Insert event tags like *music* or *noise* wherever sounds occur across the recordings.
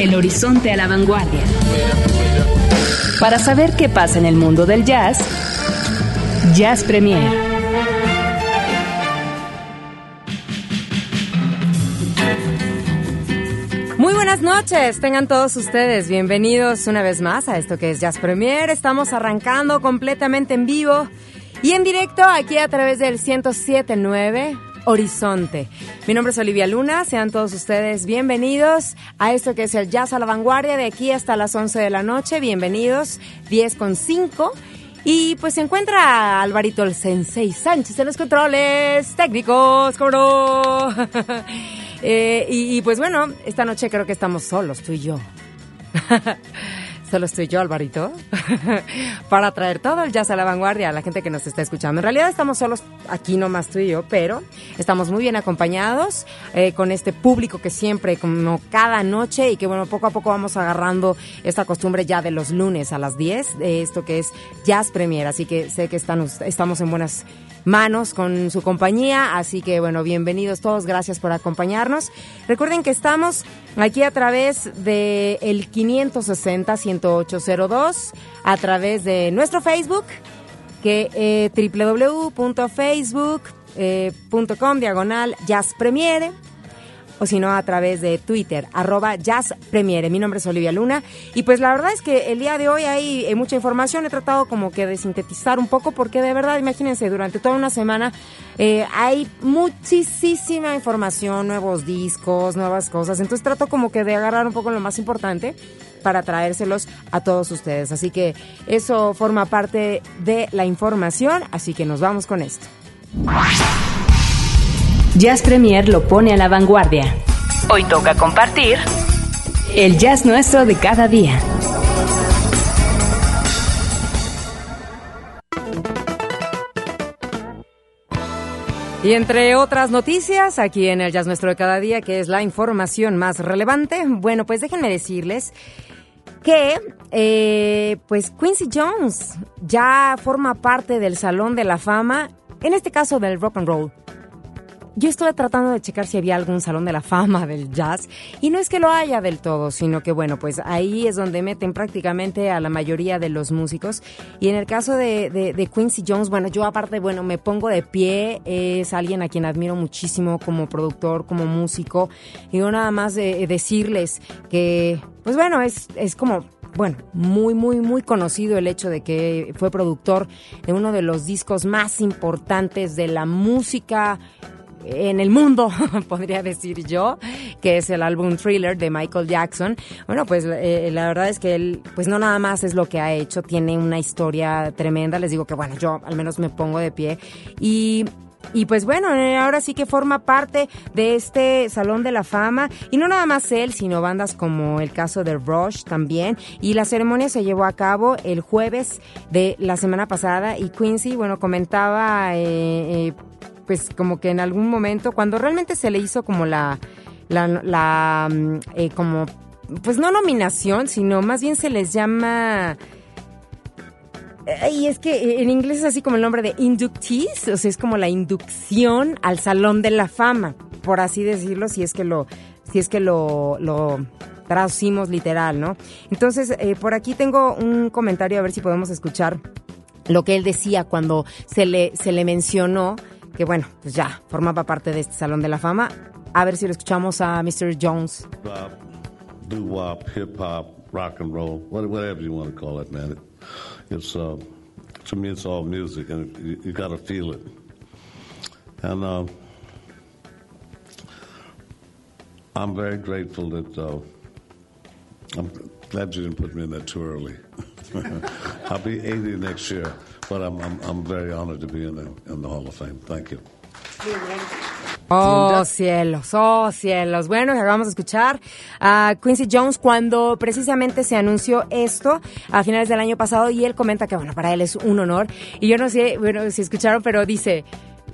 El horizonte a la vanguardia. Para saber qué pasa en el mundo del jazz, Jazz Premier. Muy buenas noches, tengan todos ustedes bienvenidos una vez más a esto que es Jazz Premier. Estamos arrancando completamente en vivo y en directo aquí a través del 1079 Horizonte. Mi nombre es Olivia Luna, sean todos ustedes bienvenidos a esto que es el Jazz a la Vanguardia de aquí hasta las 11 de la noche. Bienvenidos, 10 con 5. Y pues se encuentra Alvarito el Sensei Sánchez en los controles técnicos, ¿cómo no? *laughs* Eh, y, y pues bueno, esta noche creo que estamos solos, tú y yo. *laughs* Solo estoy yo, Alvarito, *laughs* para traer todo el jazz a la vanguardia a la gente que nos está escuchando. En realidad estamos solos aquí nomás tú y yo, pero estamos muy bien acompañados eh, con este público que siempre, como cada noche, y que bueno, poco a poco vamos agarrando esta costumbre ya de los lunes a las 10, de esto que es Jazz Premier. Así que sé que están, estamos en buenas manos con su compañía. Así que bueno, bienvenidos todos, gracias por acompañarnos. Recuerden que estamos aquí a través de el 560-1802, a través de nuestro Facebook, que eh, www.facebook.com diagonal Jazz Premiere o si no a través de Twitter, arroba Jazz Premiere. Mi nombre es Olivia Luna y pues la verdad es que el día de hoy hay eh, mucha información, he tratado como que de sintetizar un poco porque de verdad, imagínense, durante toda una semana eh, hay muchísima información, nuevos discos, nuevas cosas, entonces trato como que de agarrar un poco lo más importante para traérselos a todos ustedes. Así que eso forma parte de la información, así que nos vamos con esto. Jazz Premier lo pone a la vanguardia. Hoy toca compartir el jazz nuestro de cada día. Y entre otras noticias, aquí en el Jazz Nuestro de cada día, que es la información más relevante, bueno, pues déjenme decirles que eh, pues Quincy Jones ya forma parte del Salón de la Fama, en este caso del rock and roll. Yo estuve tratando de checar si había algún salón de la fama del jazz y no es que lo haya del todo, sino que bueno, pues ahí es donde meten prácticamente a la mayoría de los músicos. Y en el caso de, de, Quincy Jones, bueno, yo aparte, bueno, me pongo de pie, es alguien a quien admiro muchísimo como productor, como músico. Y yo nada más de, decirles que, pues bueno, es, es como bueno, muy, muy, muy conocido el hecho de que fue productor de uno de los discos más importantes de la música en el mundo, *laughs* podría decir yo, que es el álbum Thriller de Michael Jackson. Bueno, pues eh, la verdad es que él, pues no nada más es lo que ha hecho, tiene una historia tremenda. Les digo que bueno, yo al menos me pongo de pie y y pues bueno, eh, ahora sí que forma parte de este Salón de la Fama. Y no nada más él, sino bandas como el caso de Rush también. Y la ceremonia se llevó a cabo el jueves de la semana pasada. Y Quincy, bueno, comentaba eh, pues como que en algún momento, cuando realmente se le hizo como la, la, la eh, como, pues no nominación, sino más bien se les llama... Y es que en inglés es así como el nombre de inductees, o sea, es como la inducción al Salón de la Fama, por así decirlo, si es que lo, si es que lo, lo traducimos literal, ¿no? Entonces, eh, por aquí tengo un comentario, a ver si podemos escuchar lo que él decía cuando se le, se le mencionó que bueno, pues ya formaba parte de este Salón de la Fama. A ver si lo escuchamos a Mr. Jones. Bop, doo wop, hip hop, rock and roll, whatever you want to call it, man. It's uh, to me, it's all music, and you, you got to feel it. And uh, I'm very grateful that uh, I'm glad you didn't put me in there too early. *laughs* I'll be 80 next year, but I'm, I'm, I'm very honored to be in the, in the Hall of Fame. Thank you. Oh, cielos, oh, cielos. Bueno, acabamos de escuchar a Quincy Jones cuando precisamente se anunció esto a finales del año pasado y él comenta que, bueno, para él es un honor. Y yo no sé, bueno, si escucharon, pero dice,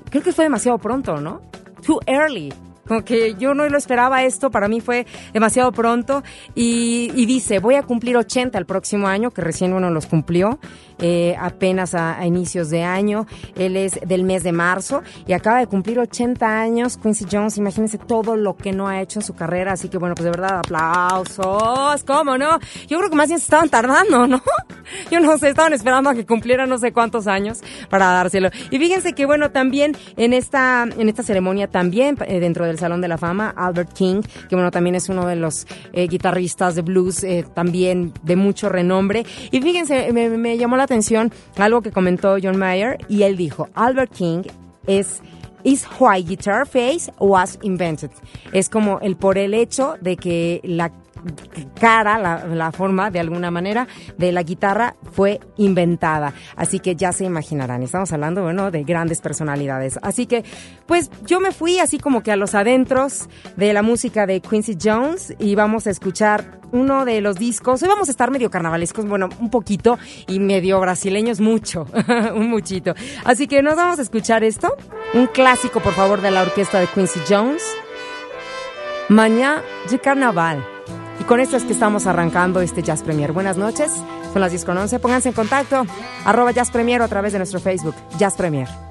creo que fue demasiado pronto, ¿no? Too early. Como que yo no lo esperaba esto, para mí fue demasiado pronto. Y, dice, voy a cumplir 80 el próximo año, que recién uno los cumplió eh, apenas a, a, inicios de año. Él es del mes de marzo y acaba de cumplir 80 años. Quincy Jones, imagínense todo lo que no ha hecho en su carrera. Así que bueno, pues de verdad, aplausos. ¿Cómo no? Yo creo que más bien se estaban tardando, ¿no? *laughs* Yo no sé, estaban esperando a que cumpliera no sé cuántos años para dárselo. Y fíjense que bueno, también en esta, en esta ceremonia, también eh, dentro del Salón de la Fama, Albert King, que bueno, también es uno de los eh, guitarristas de blues, eh, también de mucho renombre. Y fíjense, me, llamó la atención algo que comentó John Mayer y él dijo, Albert King es is why guitar face was invented. Es como el por el hecho de que la cara, la, forma de alguna manera de la guitarra fue inventada. Así que ya se imaginarán, estamos hablando, bueno, de grandes personalidades. Así que, pues yo me fui así como que a los adentros de la música de Quincy Jones y vamos a escuchar uno de los discos. Hoy vamos a estar medio carnavalescos, bueno, un poquito y medio brasileños mucho, *laughs* un muchito. Así que nos vamos a escuchar esto, un clásico, por favor, de la orquesta de Quincy Jones. Mañana de Carnaval. Y con esto es que estamos arrancando este Jazz Premier. Buenas noches, son las 10 con 11. Pónganse en contacto, arroba Jazz Premier o a través de nuestro Facebook, Jazz Premier.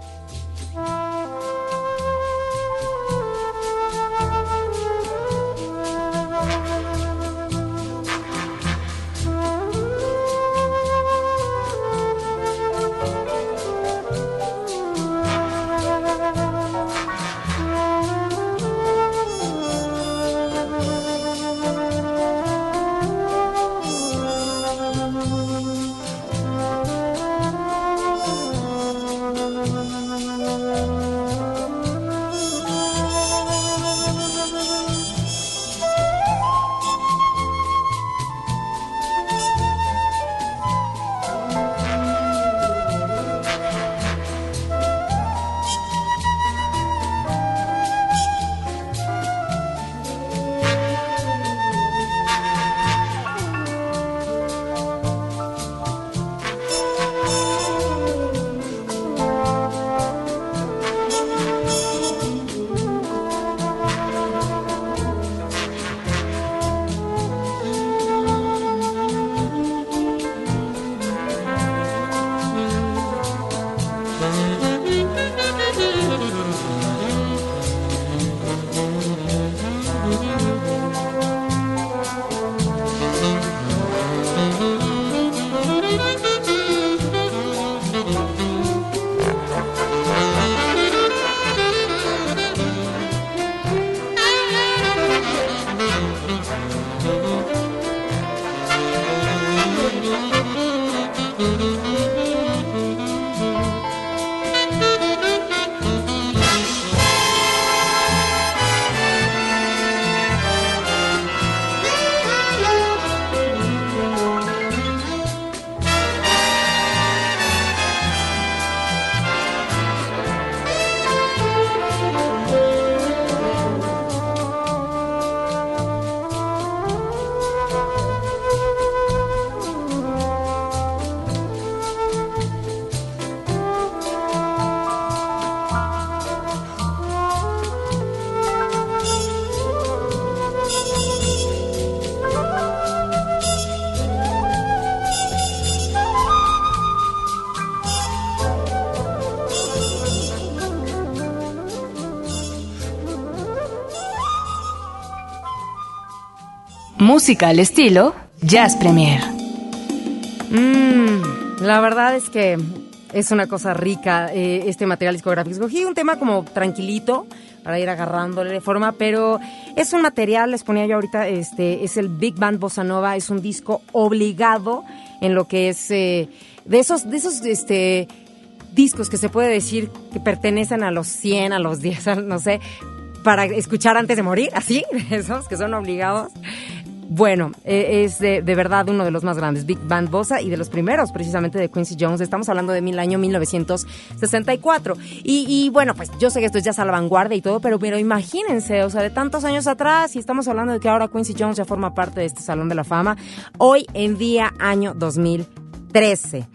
Música al estilo Jazz Premier. Mm, la verdad es que es una cosa rica eh, este material discográfico. Escogí un tema como tranquilito para ir agarrándole forma, pero es un material, les ponía yo ahorita, este, es el Big Band Bossa Nova, es un disco obligado en lo que es eh, de esos, de esos, este discos que se puede decir que pertenecen a los 100, a los 10, *laughs* no sé, para escuchar antes de morir, así, *laughs* esos que son obligados bueno, eh, es de, de, verdad uno de los más grandes, Big Band Bossa, y de los primeros precisamente de Quincy Jones. Estamos hablando de mil año 1964. Y, y bueno, pues yo sé que esto es ya a la vanguardia y todo, pero, pero imagínense, o sea, de tantos años atrás, y estamos hablando de que ahora Quincy Jones ya forma parte de este Salón de la Fama, hoy en día año 2013.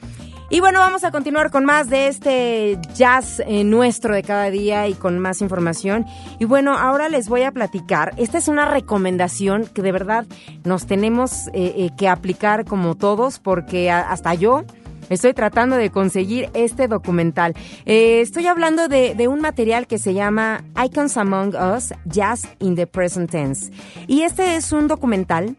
Y bueno, vamos a continuar con más de este jazz eh, nuestro de cada día y con más información. Y bueno, ahora les voy a platicar. Esta es una recomendación que de verdad nos tenemos eh, eh, que aplicar como todos porque hasta yo estoy tratando de conseguir este documental. estoy hablando de, de, un material que se llama Icons Among Us, Jazz in the Present Tense. Y este es un documental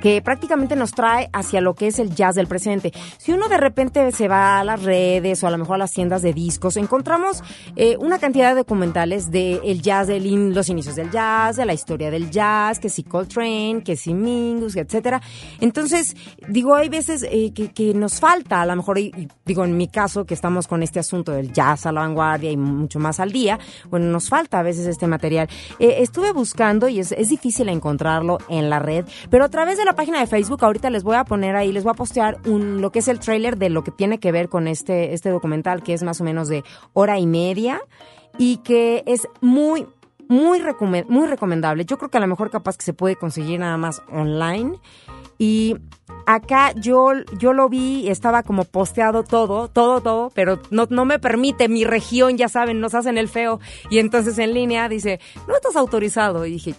que prácticamente nos trae hacia lo que es el jazz del presente. Si uno de repente se va a las redes o a lo mejor a las tiendas de discos, encontramos eh, una cantidad de documentales del el jazz, de los inicios del jazz, de la historia del jazz, que si Coltrane, que si Mingus, etcétera. Entonces, digo, hay veces eh, que, nos falta, a lo mejor, digo, en mi caso, que estamos con este asunto del jazz a la vanguardia y mucho más al día, bueno, nos falta a veces este material. Eh, estuve buscando y es, es difícil encontrarlo en la red, pero a través de la página de Facebook, ahorita les voy a poner ahí, les voy a postear un, lo que es el trailer de lo que tiene que ver con este, este documental, que es más o menos de hora y media y que es muy, muy, muy recomendable. Yo creo que a lo mejor capaz que se puede conseguir nada más online. Y acá yo, yo lo vi, estaba como posteado todo, todo, todo, pero no, no me permite mi región, ya saben, nos hacen el feo. Y entonces en línea dice, no estás autorizado. Y dije,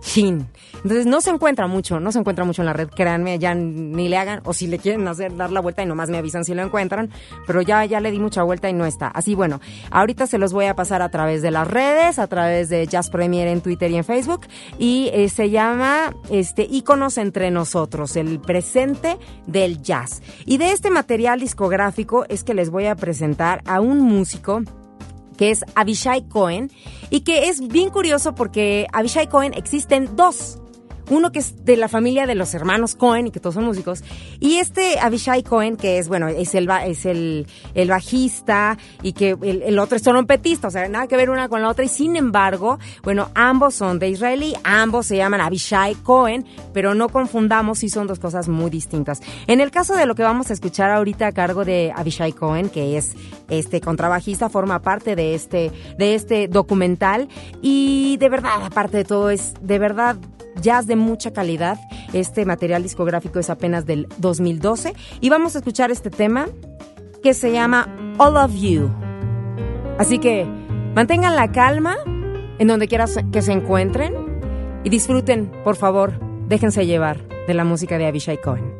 chin. Entonces no se encuentra mucho, no se encuentra mucho en la red, créanme, ya ni le hagan, o si le quieren hacer, dar la vuelta y nomás me avisan si lo encuentran, pero ya, ya le di mucha vuelta y no está. Así bueno, ahorita se los voy a pasar a través de las redes, a través de Jazz Premier en Twitter y en Facebook, y eh, se llama este Íconos entre nosotros, el presente del jazz. Y de este material discográfico es que les voy a presentar a un músico que es Avishai Cohen, y que es bien curioso porque Avishai Cohen existen dos uno que es de la familia de los hermanos Cohen y que todos son músicos, y este Avishai Cohen, que es, bueno, es el, es el, el bajista y que el, otro es trompetista, o sea, nada que ver una con la otra, y sin embargo, bueno, ambos son de israelí, ambos se llaman Avishai Cohen, pero no confundamos si son dos cosas muy distintas. En el caso de lo que vamos a escuchar ahorita a cargo de Avishai Cohen, que es este contrabajista, forma parte de este, de este documental, y de verdad, aparte de todo, es de verdad jazz de mucha calidad. Este material discográfico es apenas del 2012 y vamos a escuchar este tema que se llama All of You. Así que mantengan la calma en donde quiera que se encuentren y disfruten, por favor, déjense llevar de la música de Avishai Cohen.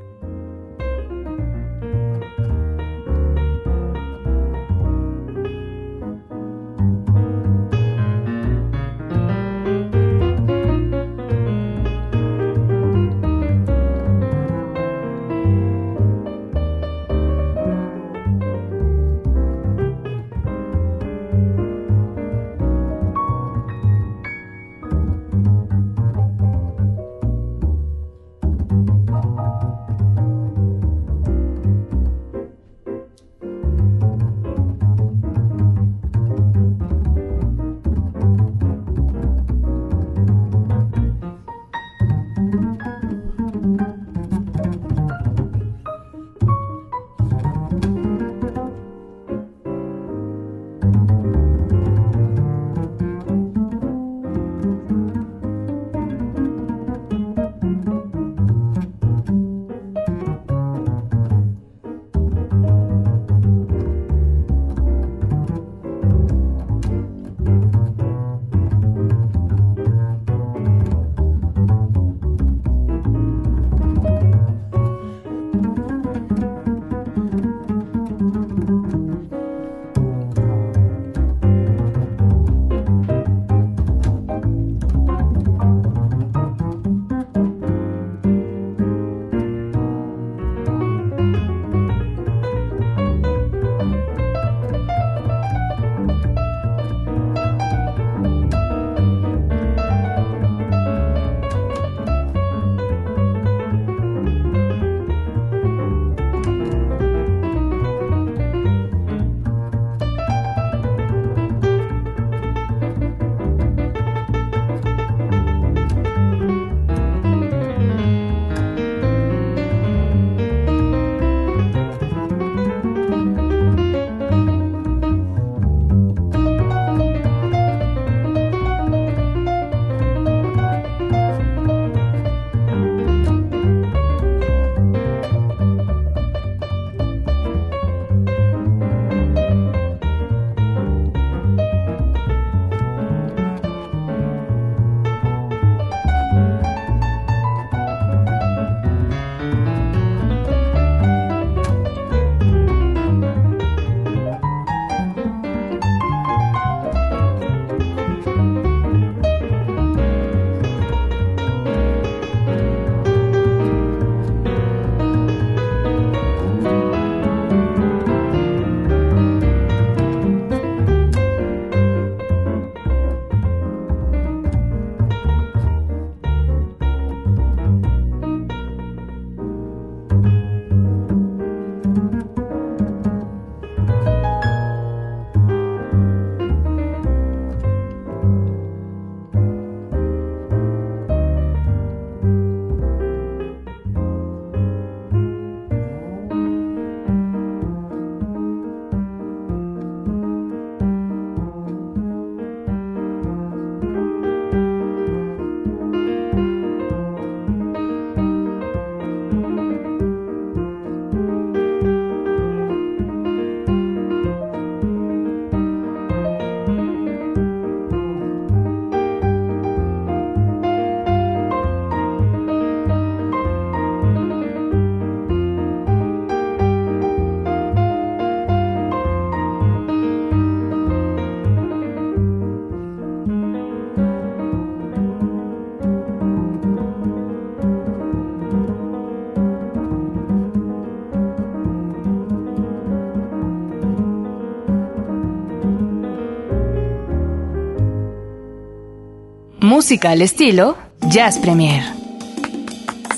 Música al estilo Jazz Premier.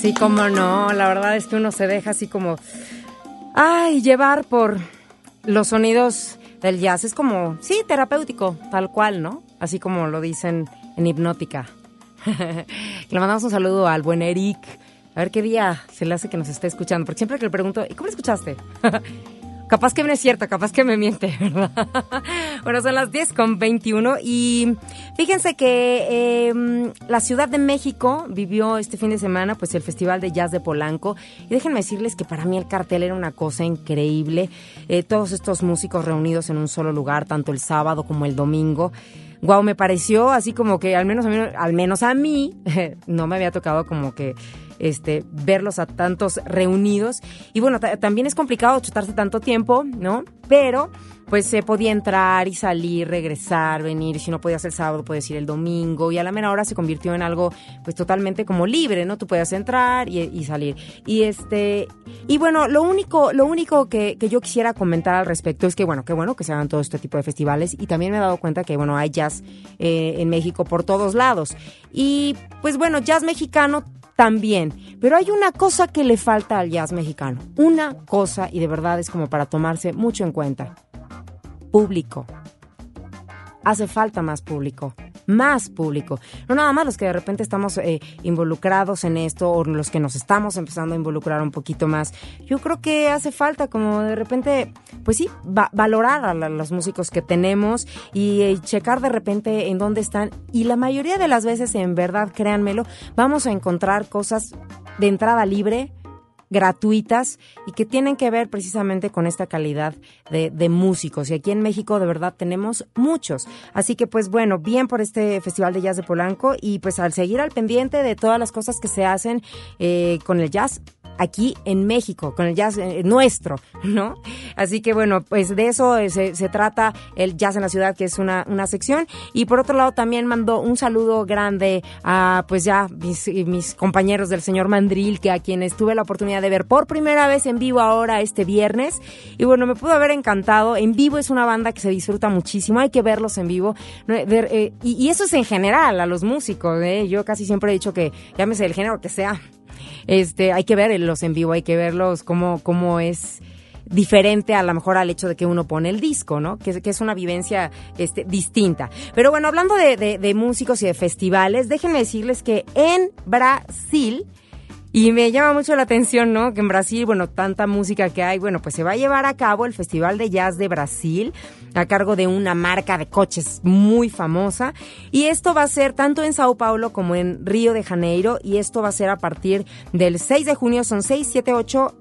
Sí, como no, la verdad es que uno se deja así como, ay, llevar por los sonidos del jazz. Es como, sí, terapéutico, tal cual, ¿no? Así como lo dicen en hipnótica. *laughs* le mandamos un saludo al buen Eric. A ver qué día se le hace que nos esté escuchando, porque siempre que le pregunto, ¿y cómo escuchaste? *laughs* Capaz que no es cierto, capaz que me miente, *laughs* ¿verdad? bueno, son las 10 con 21 y fíjense que em, la Ciudad de México vivió este fin de semana pues el Festival de Jazz de Polanco y déjenme decirles que para mí el cartel era una cosa increíble. Eh, todos estos músicos reunidos en un solo lugar, tanto el sábado como el domingo wow, me pareció así como que al menos a mí, al menos a mí *laughs* no me había tocado como que este, verlos a tantos reunidos. Y bueno, también es complicado chutarse tanto tiempo, ¿no? Pero pues se podía entrar y salir, regresar, venir, si no podías el sábado, puedes ir el domingo, y a la menor hora se convirtió en algo pues totalmente como libre, ¿no? Tú puedes entrar y, salir. Y este, y bueno, lo único, lo único que, que, yo quisiera comentar al respecto es que bueno, qué bueno que se hagan todo este tipo de festivales, y también me he dado cuenta que bueno, hay jazz eh, en México por todos lados. Y pues bueno, jazz mexicano también. Pero hay una cosa que le falta al jazz mexicano. Una cosa, y de verdad es como para tomarse mucho en cuenta. Público. Hace falta más público más público. No nada más los que de repente estamos eh, involucrados en esto o los que nos estamos empezando a involucrar un poquito más. Yo creo que hace falta como de repente, pues sí, valorar a los músicos que tenemos y eh, checar de repente en dónde están. Y la mayoría de las veces, en verdad, créanmelo, vamos a encontrar cosas de entrada libre gratuitas y que tienen que ver precisamente con esta calidad de, de, músicos. Y aquí en México de verdad tenemos muchos. Así que pues bueno, bien por este Festival de Jazz de Polanco y pues al seguir al pendiente de todas las cosas que se hacen eh, con el jazz, aquí en México, con el jazz eh, nuestro, *laughs* ¿no? Así que bueno, pues de eso eh, se, trata el Jazz en la Ciudad, que es una, una sección. Y por otro lado también mando un saludo grande a pues ya mis, mis compañeros del señor Mandril, que a quienes tuve la oportunidad de ver por primera vez en vivo ahora este viernes. Y bueno, me pudo haber encantado. En vivo es una banda que se disfruta muchísimo, hay que verlos en vivo. Eh, y, eso es en general a los músicos. Yo casi siempre he dicho que llámese el género que sea este, hay que verlos en vivo, hay que verlos cómo, cómo es diferente a lo mejor al hecho de que uno pone el disco, ¿no? Que, es una vivencia este, distinta. Pero bueno, hablando de músicos y de festivales, déjenme decirles que en Brasil y me llama mucho la atención, ¿no? Que en Brasil, bueno, tanta música que hay, bueno, pues se va a llevar a cabo el Festival de Jazz de Brasil a cargo de una marca de coches muy famosa. Y esto va a ser tanto en Sao Paulo como en Río de Janeiro. Y esto va a ser a partir del 6 de junio, son 6, 7, 8,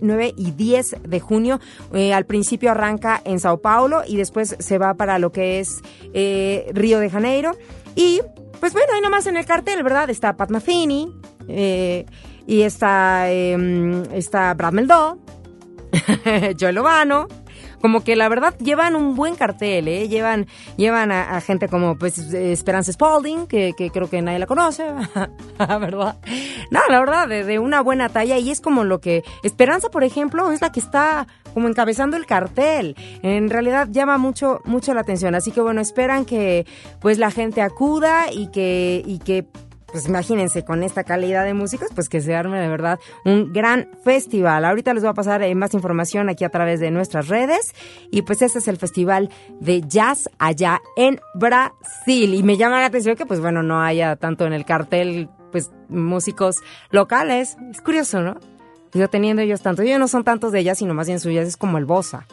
9 y 10 de junio. Eh, al principio arranca en Sao Paulo y después se va para lo que es eh, Río de Janeiro. Y pues bueno, ahí nomás en el cartel, ¿verdad? Está Pat Metheny, eh, y está, eh, está Brad Meldó, *laughs* Joel Obano. Como que la verdad llevan un buen cartel, ¿eh? Llevan, llevan a, gente como pues Esperanza Spalding, que, que, creo que nadie la conoce, *laughs* ¿verdad? No, la verdad, de, de, una buena talla. Y es como lo que. Esperanza, por ejemplo, es la que está como encabezando el cartel. En realidad llama mucho, mucho la atención. Así que bueno, esperan que pues la gente acuda y que, y que pues imagínense con esta calidad de músicos, pues que se arme de verdad un gran festival. Ahorita les voy a pasar eh, más información aquí a través de nuestras redes y pues ese es el festival de jazz allá en Brasil y me llama la atención que pues bueno no haya tanto en el cartel pues músicos locales. Es curioso, ¿no? Yo teniendo ellos tanto, ellos no son tantos de jazz, sino más bien suyas, es como el bossa.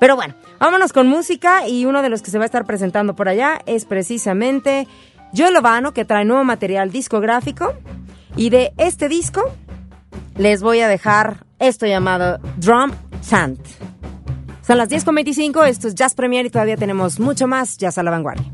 Pero bueno, vámonos con música y uno de los que se va a estar presentando por allá es precisamente Joe Lovano, que trae nuevo material discográfico. Y de este disco les voy a dejar esto llamado Drum Chant. Son las 10.25, esto es Jazz Premier y todavía tenemos mucho más Jazz a la vanguardia.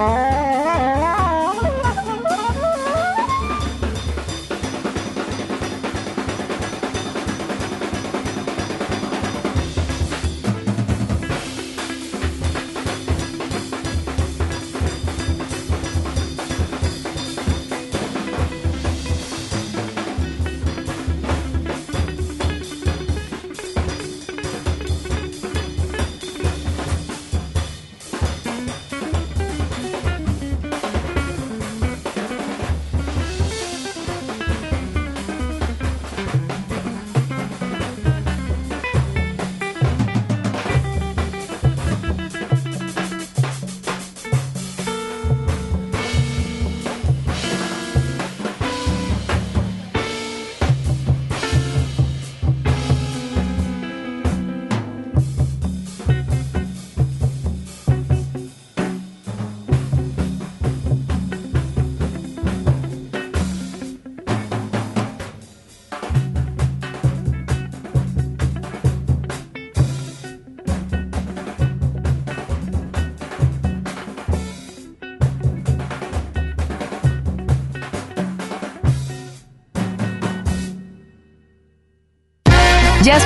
Jazz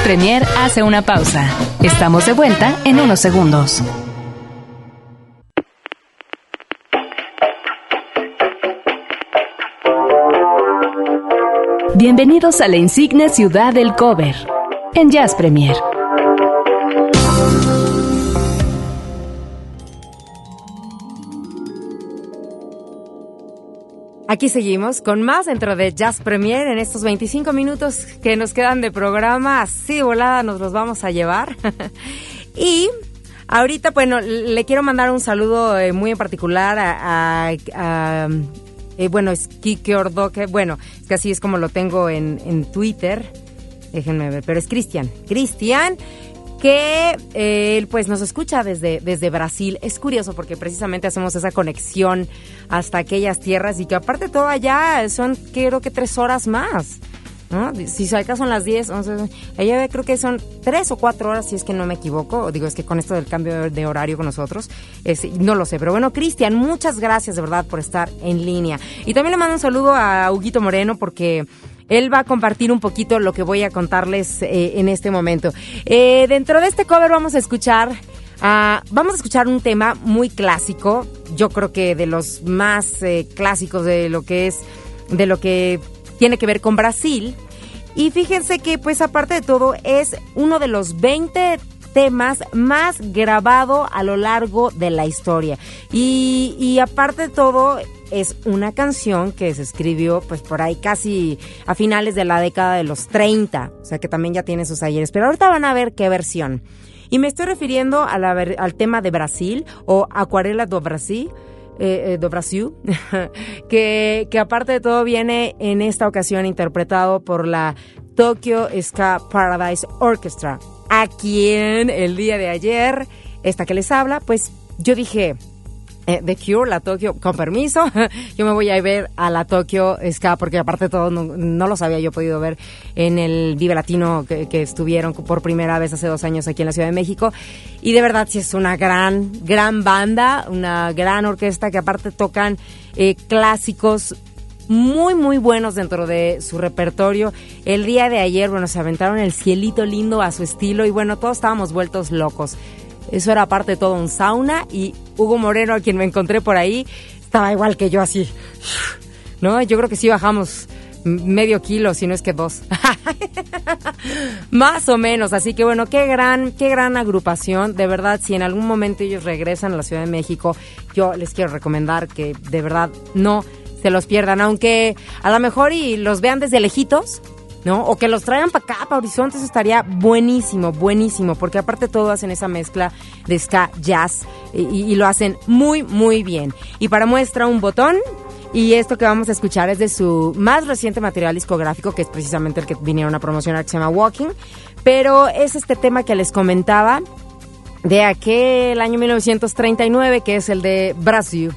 Premier hace una pausa. Estamos de vuelta en unos segundos. Bienvenidos a la insigne ciudad del cover en Jazz Premier. Aquí seguimos con más dentro de Jazz Premier en estos 25 minutos que nos quedan de programa. Así volada nos los vamos a llevar. *laughs* y ahorita, bueno, le quiero mandar un saludo eh, muy en particular a, eh, bueno, es Kike Ordoque. Bueno, es que así es como lo tengo en, en Twitter. Déjenme ver, pero es Cristian. Cristian que eh, pues nos escucha desde, desde Brasil. Es curioso porque precisamente hacemos esa conexión hasta aquellas tierras y que aparte todo allá son creo que tres horas más. ¿no? Si acá son las 10, 11, allá creo que son tres o cuatro horas, si es que no me equivoco. Digo, es que con esto del cambio de horario con nosotros, no lo sé. Pero bueno, Cristian, muchas gracias de verdad por estar en línea. Y también le mando un saludo a Huguito Moreno porque él va a compartir un poquito lo que voy a contarles eh, en este momento. Eh, dentro de este cover vamos a escuchar... Ah, vamos a escuchar un tema muy clásico, yo creo que de los más eh, clásicos de lo que es, de lo que tiene que ver con Brasil. Y fíjense que, pues aparte de todo, es uno de los 20 temas más grabado a lo largo de la historia. Y, y aparte de todo, es una canción que se escribió pues por ahí casi a finales de la década de los 30, o sea que también ya tiene sus ayeres, pero ahorita van a ver qué versión. Y me estoy refiriendo al tema de Brasil o Acuarela do Brasil. Eh, eh, do Brasil, *laughs* que, que aparte de todo viene en esta ocasión interpretado por la Tokyo Ska Paradise Orchestra, a quien el día de ayer, esta que les habla, pues yo dije, eh, The Cure, la Tokyo, con permiso, *laughs* yo me voy a ver a la Tokyo Ska, porque aparte de todo no, los había yo podido ver en el Vive Latino que, estuvieron por primera vez hace dos años aquí en la Ciudad de México. Y de verdad sí es una gran, gran banda, una gran orquesta que aparte tocan eh, clásicos muy, muy buenos dentro de su repertorio. El día de ayer, bueno, se aventaron el cielito lindo a su estilo y bueno, todos estábamos vueltos locos. Eso era parte de todo un sauna y Hugo Moreno, a quien me encontré por ahí, estaba igual que yo así. *sighs* ¿No? Yo creo que sí bajamos medio kilo, si no es que dos. *laughs* Más o menos, así que bueno, qué gran, qué gran agrupación. De verdad, si en algún momento ellos regresan a la Ciudad de México, yo les quiero recomendar que de verdad no se los pierdan, aunque a lo mejor y los vean desde lejitos, ¿no? O que los traigan para acá, para Horizonte, eso estaría buenísimo, buenísimo, porque aparte todo hacen esa mezcla de ska, jazz, y, lo hacen muy, muy bien. Y para muestra un botón, y esto que vamos a escuchar es de su más reciente material discográfico, que es precisamente el que vinieron a promocionar, que se llama Walking, pero es este tema que les comentaba de aquel año 1939, que es el de Brasil.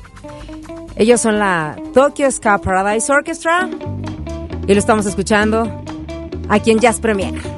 Ellos son la Tokyo Ska Paradise Orchestra y lo estamos escuchando aquí en Jazz Premier.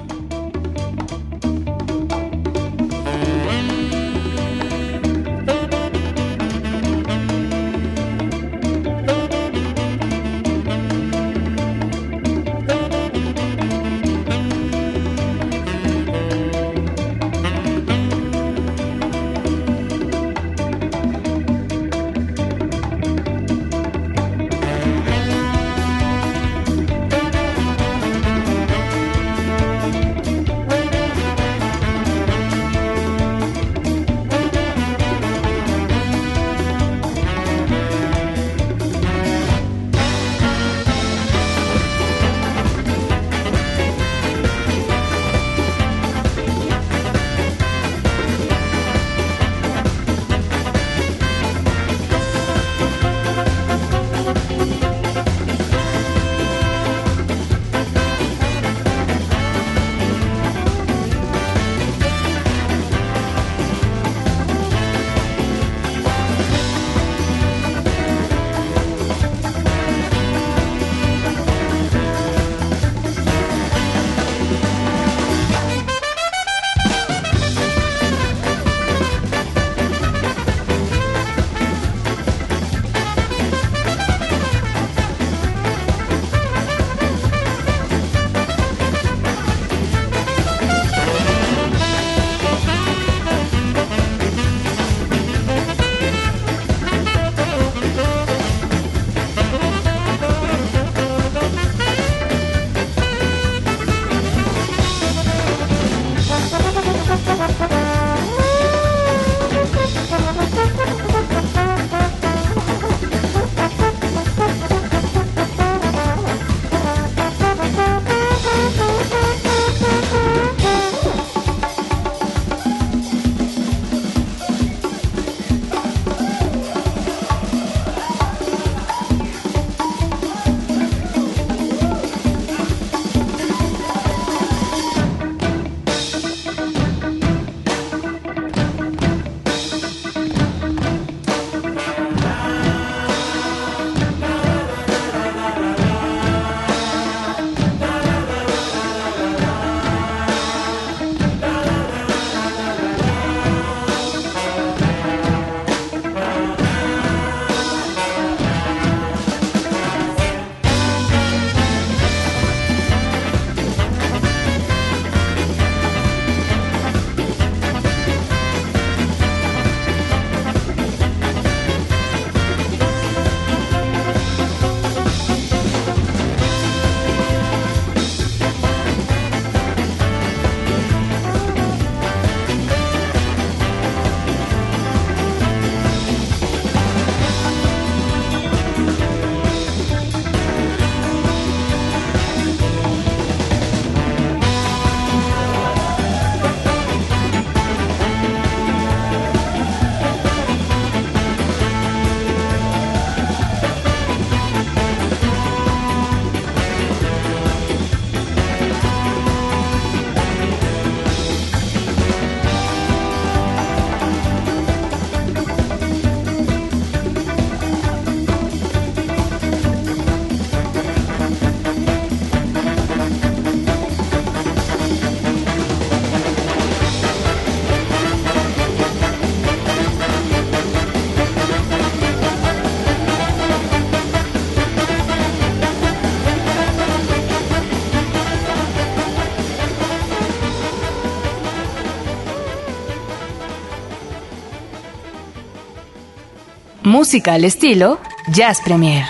Música al estilo Jazz Premier.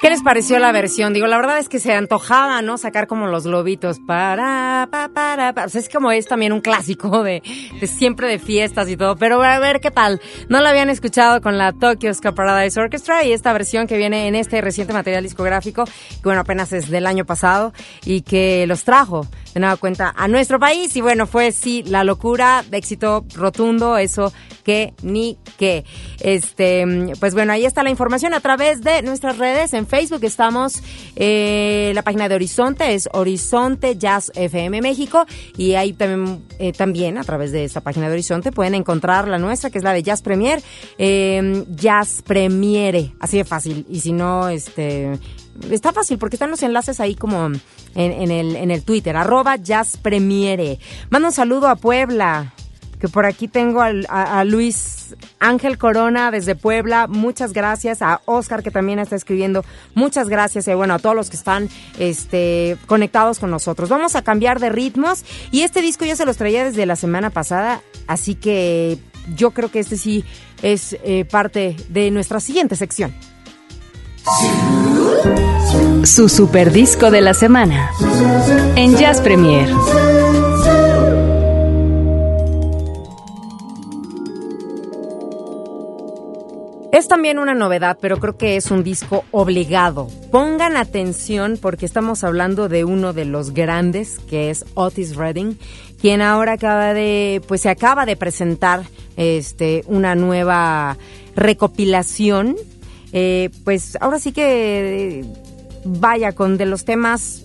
¿Qué les pareció la versión? Digo, la verdad es que se antojaba, ¿no? Sacar como los globitos para, para, para. O sea, es como es también un clásico de, siempre de fiestas y todo. Pero a ver qué tal. No lo habían escuchado con la Tokyo Ska Paradise Orchestra y esta versión que viene en este reciente material discográfico, que bueno, apenas es del año pasado y que los trajo de nueva cuenta a nuestro país. Y bueno, fue sí, la locura, éxito rotundo, eso que ni que. Este, pues bueno, ahí está la información a través de nuestras redes. En Facebook estamos, eh, la página de Horizonte es Horizonte Jazz FM México. Y ahí también, eh, también a través de esta página de Horizonte pueden encontrar la nuestra, que es la de Jazz Premier. Eh, Jazz Premiere, así de fácil. Y si no, este está fácil porque están los enlaces ahí como en, en, el, en el Twitter, arroba Jazz Premiere. Manda un saludo a Puebla, que por aquí tengo a, a, Luis Ángel Corona desde Puebla, muchas gracias, a Oscar que también está escribiendo, muchas gracias y bueno, a todos los que están este, conectados con nosotros. Vamos a cambiar de ritmos y este disco ya se los traía desde la semana pasada, así que yo creo que este sí es eh, parte de nuestra siguiente sección. Su super disco de la semana en Jazz Premier. Es también una novedad, pero creo que es un disco obligado. Pongan atención porque estamos hablando de uno de los grandes, que es Otis Redding, quien ahora acaba de, pues se acaba de presentar este, una nueva recopilación. Eh, pues ahora sí que vaya con de los temas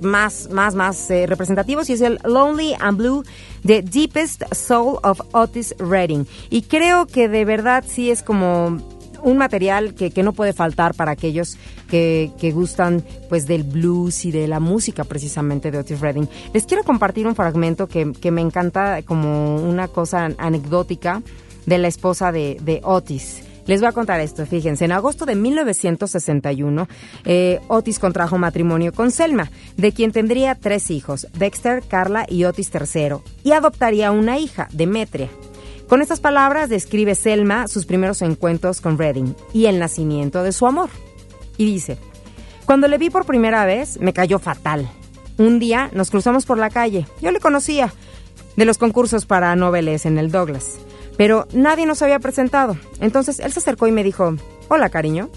más, más, más eh, representativos y es el Lonely and Blue, The Deepest Soul of Otis Redding. Y creo que de verdad sí es como un material que, que no puede faltar para aquellos que, que, gustan pues del blues y de la música precisamente de Otis Redding. Les quiero compartir un fragmento que, que me encanta como una cosa anecdótica de la esposa de, de Otis. Les voy a contar esto, fíjense, en agosto de 1961, eh, Otis contrajo matrimonio con Selma, de quien tendría tres hijos, Dexter, Carla y Otis III, y adoptaría una hija, Demetria. Con estas palabras describe Selma sus primeros encuentros con Redding y el nacimiento de su amor. Y dice, cuando le vi por primera vez, me cayó fatal. Un día nos cruzamos por la calle, yo le conocía, de los concursos para noveles en el Douglas pero nadie nos había presentado. Entonces él se acercó y me dijo, hola cariño.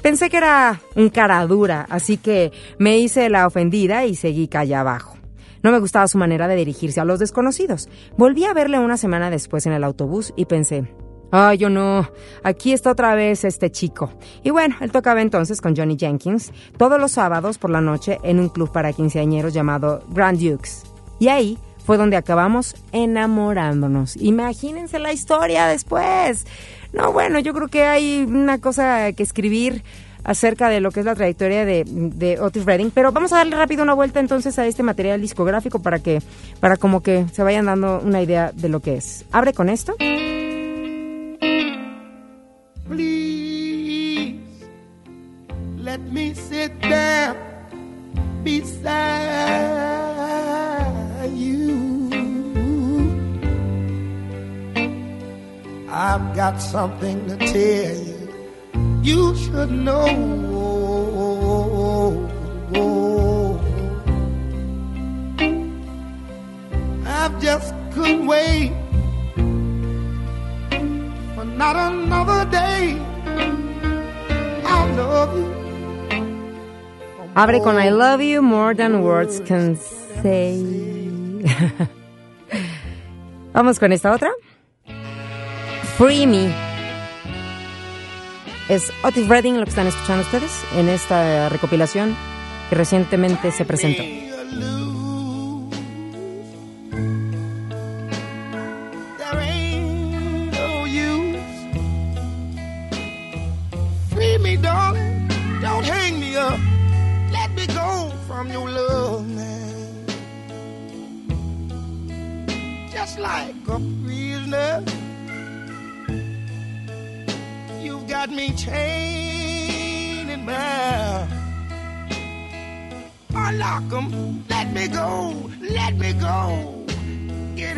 Pensé que era un cara dura, así que me hice la ofendida y seguí calle abajo. No me gustaba su manera de dirigirse a los desconocidos. Volví a verle una semana después en el autobús y pensé, Ay, yo no. Aquí está otra vez este chico. Y bueno, él tocaba entonces con Johnny Jenkins todos los sábados por la noche en un club para quinceañeros llamado Grand Dukes. Y ahí fue donde acabamos enamorándonos. Imagínense la historia después. No, bueno, yo creo que hay una cosa que escribir acerca de lo que es la trayectoria de, Otis Redding, pero vamos a darle rápido una vuelta entonces a este material discográfico para que, para como que se vayan dando una idea de lo que es. Abre con esto. Let me sit down beside I've got something to tell you. You should know. I've just couldn't wait for not another day. I love you. Abre con I love you more than words can say. *laughs* Vamos con esta otra. Free Me. Es Otis Redding lo que están escuchando ustedes en esta recopilación que recientemente se presentó.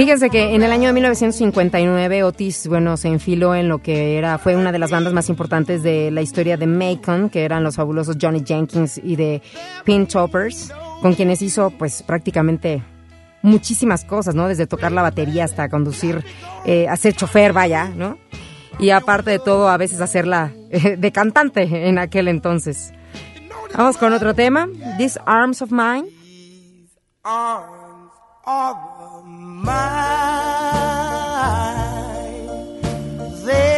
Fíjense que en el año de 1959 Otis, bueno, se enfiló en lo que era, fue una de las bandas más importantes de la historia de Macon, que eran los fabulosos Johnny Jenkins y de Pin Toppers, con quienes hizo pues prácticamente muchísimas cosas, ¿no? Desde tocar la batería hasta conducir, eh, hacer chofer, vaya, ¿no? Y aparte de todo, a veces hacerla eh, de cantante en aquel entonces. Vamos con otro tema, These Arms of Mine. Arms of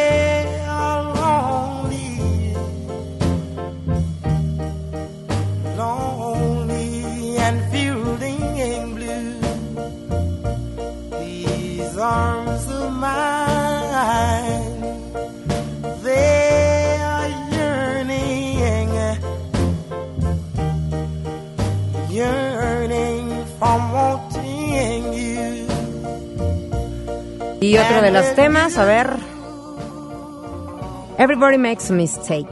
Y otro de los temas, a ver. Everybody makes a mistake.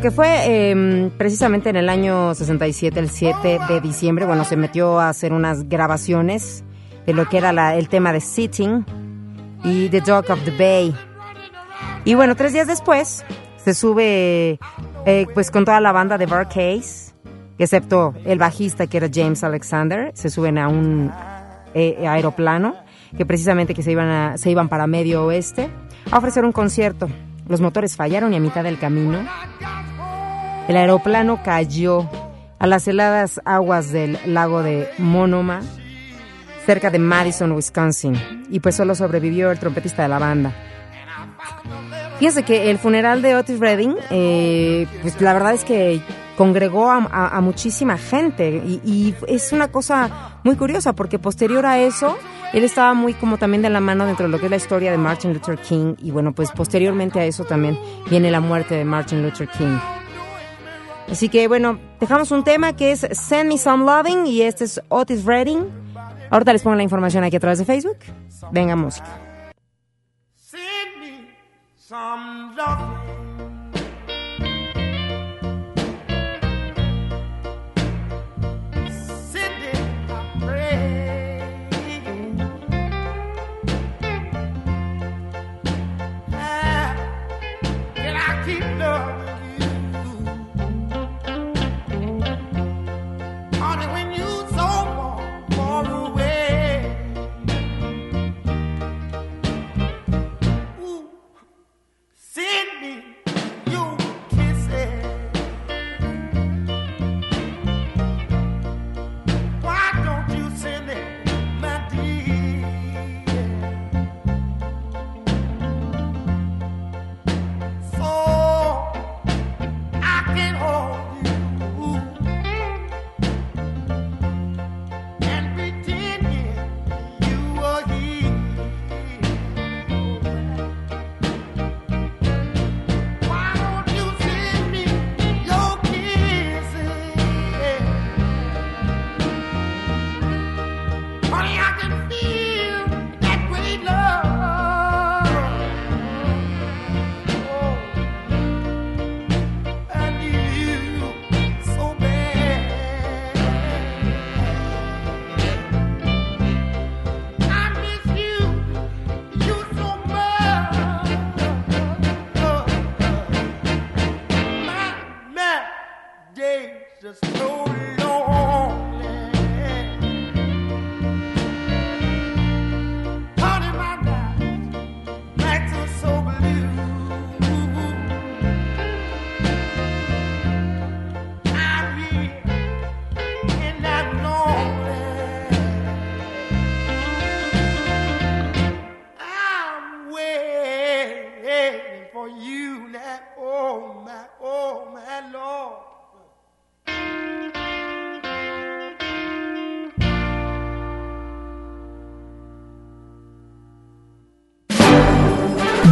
Que fue eh, precisamente en el año 67, el 7 de diciembre, bueno, se metió a hacer unas grabaciones de lo que era el tema de Sitting y The Dog of the Bay. Y bueno, tres días después se sube eh, pues con toda la banda de Bar Case, excepto el bajista que era James Alexander, se suben a un eh, aeroplano que precisamente que se iban, a- se iban para Medio Oeste a ofrecer un concierto. Los motores fallaron y a mitad del camino el aeroplano cayó a las heladas aguas del lago de Monoma, cerca de Madison, Wisconsin, y pues solo sobrevivió el trompetista de la banda. Fíjense que el funeral de Otis Redding, eh, pues la verdad es que congregó a, muchísima gente y, y es una cosa muy curiosa porque posterior a eso, él estaba muy como también de la mano dentro de lo que es la historia de Martin Luther King y bueno, pues posteriormente a eso también viene la muerte de Martin Luther King. Así que bueno, dejamos un tema que es Send Me Some Loving y este es Otis Redding. Ahorita les pongo la información aquí a través de Facebook. Venga música. Send me some love.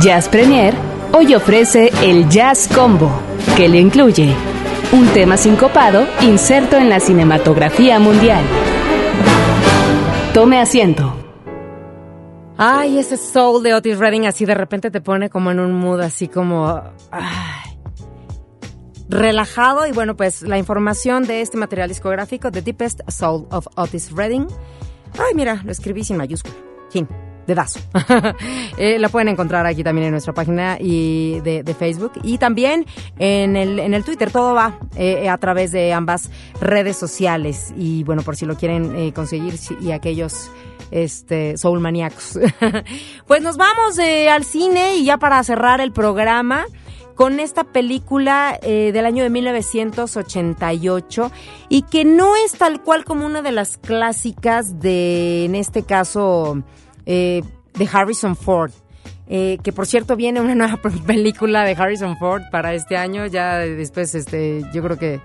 Jazz Premier hoy ofrece el Jazz Combo, que le incluye un tema sincopado inserto en la cinematografía mundial. Tome asiento. Ay, ese soul de Otis Redding así de repente te pone como en un mood así como... relajado y bueno, pues la información de este material discográfico, The Deepest Soul of Otis Redding. Ay, mira, lo escribí sin mayúscula. Fin, dedazo. *laughs* eh, la pueden encontrar aquí también en nuestra página y de, Facebook y también en el, en el Twitter. Todo va eh, a través de ambas redes sociales y bueno, por si lo quieren eh, conseguir y aquellos este soul maníacos. *laughs* pues nos vamos eh, al cine y ya para cerrar el programa con esta película del año de 1988 y que no es tal cual como una de las clásicas de, en este caso, eh, de Harrison Ford. Eh, que por cierto viene una nueva *laughs* película de Harrison Ford para este año, ya después este, yo creo que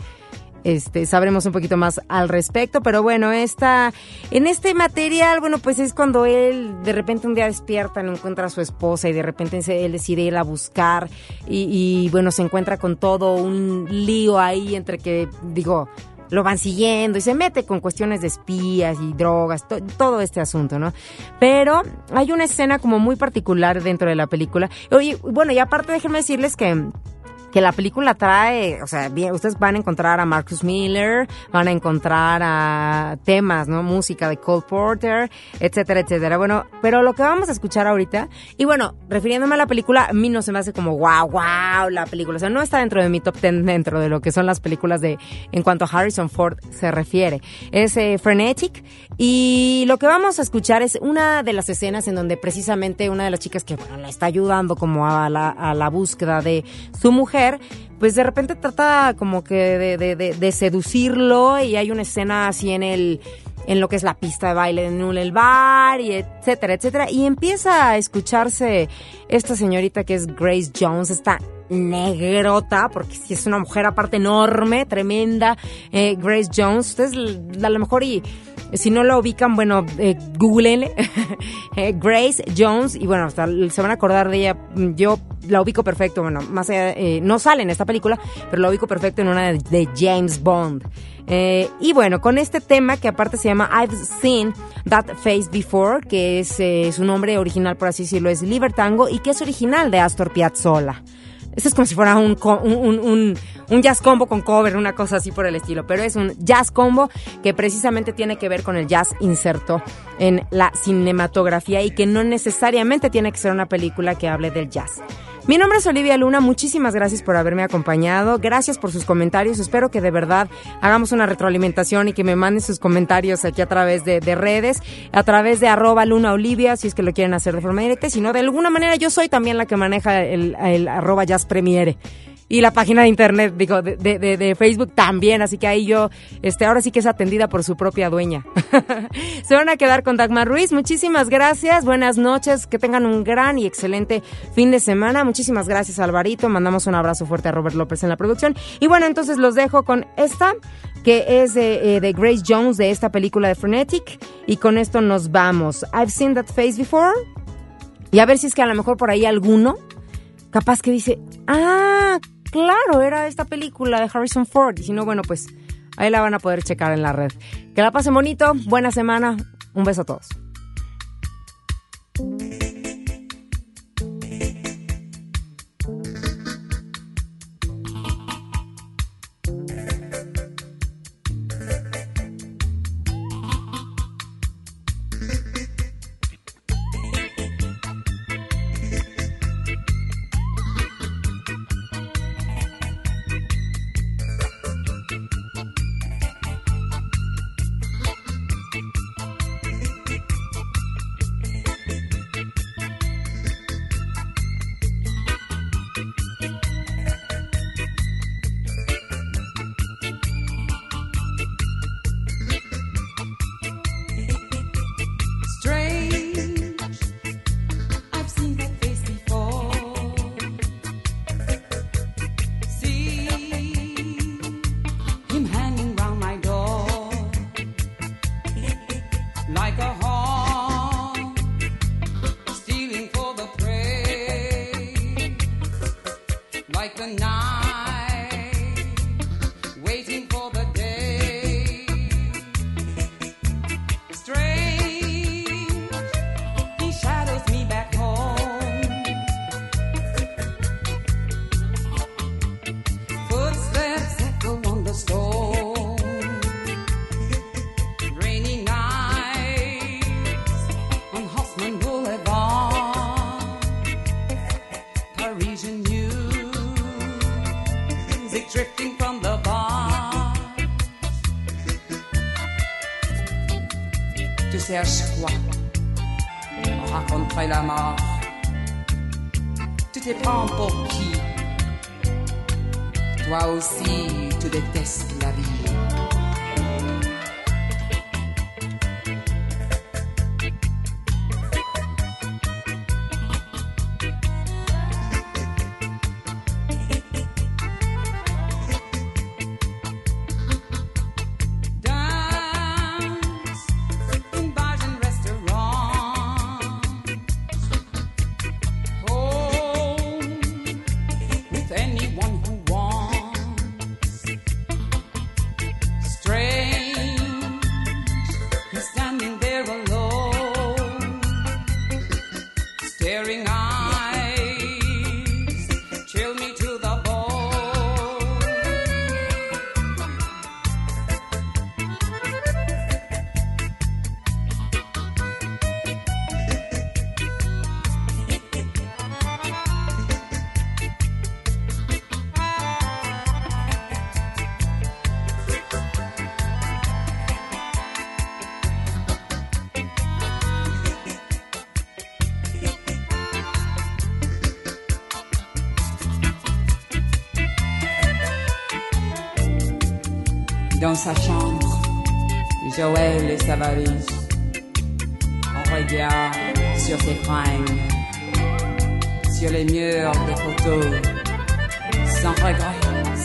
este, sabremos un poquito más al respecto, pero bueno, esta, en este material, bueno, pues es cuando él de repente un día despierta, no encuentra a su esposa y de repente él decide ir a buscar y, y, bueno, se encuentra con todo un lío ahí entre que, digo, lo van siguiendo y se mete con cuestiones de espías y drogas, to- todo este asunto, ¿no? Pero hay una escena como muy particular dentro de la película. Oye, bueno, y aparte déjenme decirles que que la película trae, o sea, bien, ustedes van a encontrar a Marcus Miller, van a encontrar a temas, ¿no? Música de Cole Porter, etcétera, etcétera. Bueno, pero lo que vamos a escuchar ahorita, y bueno, refiriéndome a la película, a mí no se me hace como wow, wow, la película. O sea, no está dentro de mi top 10 dentro de lo que son las películas de, en cuanto a Harrison Ford se refiere. Es eh, Frenetic, y lo que vamos a escuchar es una de las escenas en donde precisamente una de las chicas que, bueno, la está ayudando como a la, a la búsqueda de su mujer, pues de repente trata como que de, seducirlo y hay una escena así en el en lo que es la pista de baile en el bar y etcétera, etcétera. Y empieza a escucharse esta señorita que es Grace Jones, esta negrota, porque si es una mujer aparte enorme, tremenda, eh, Grace Jones, ustedes a lo mejor y si no la ubican, bueno, eh, *laughs* eh, Grace Jones y bueno, hasta se van a acordar de ella. Yo la ubico perfecto, bueno, más allá, eh, no sale en esta película, pero la ubico perfecto en una de, de James Bond. Eh, y bueno, con este tema que aparte se llama I've Seen That Face Before, que es eh, su nombre original, por así decirlo, es Libertango y que es original de Astor Piazzolla. Esto es como si fuera un, un, un- un jazz combo con cover, una cosa así por el estilo, pero es un jazz combo que precisamente tiene que ver con el jazz inserto en la cinematografía y que no necesariamente tiene que ser una película que hable del jazz. Mi nombre es Olivia Luna, muchísimas gracias por haberme acompañado, gracias por sus comentarios, espero que de verdad hagamos una retroalimentación y que me manden sus comentarios aquí a través de, de redes, a través de arroba Luna Olivia, si es que lo quieren hacer de forma directa, si no, de alguna manera yo soy también la que maneja el, el arroba Jazz Premiere. Y la página de internet, digo, de, de, de- Facebook también, así que ahí yo, este, ahora sí que es atendida por su propia dueña. *laughs* Se van a quedar con Dagmar Ruiz, muchísimas gracias, buenas noches, que tengan un gran y excelente fin de semana, muchísimas gracias Alvarito, mandamos un abrazo fuerte a Robert López en la producción, y bueno, entonces los dejo con esta, que es de, eh, de Grace Jones, de esta película de Frenetic, y con esto nos vamos. I've seen that face before, y a ver si es que a lo mejor por ahí alguno capaz que dice, ah, claro, era esta película de Harrison Ford. Y si no, bueno, pues ahí la van a poder checar en la red. Que la pasen bonito, buena semana, un beso a todos.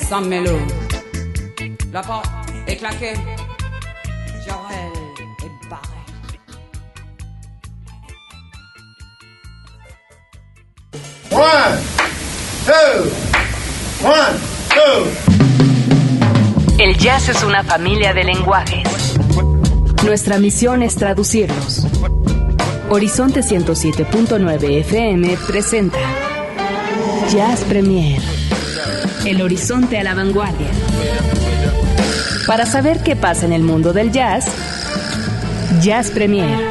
Sans mélo. La porte est claquée. Joël est barré. One, two, one, two. El jazz es una familia de lenguajes. Nuestra misión es traducirlos. Horizonte 107.9 FM presenta Jazz Premier. El horizonte a la vanguardia. Para saber qué pasa en el mundo del jazz, Jazz Premier.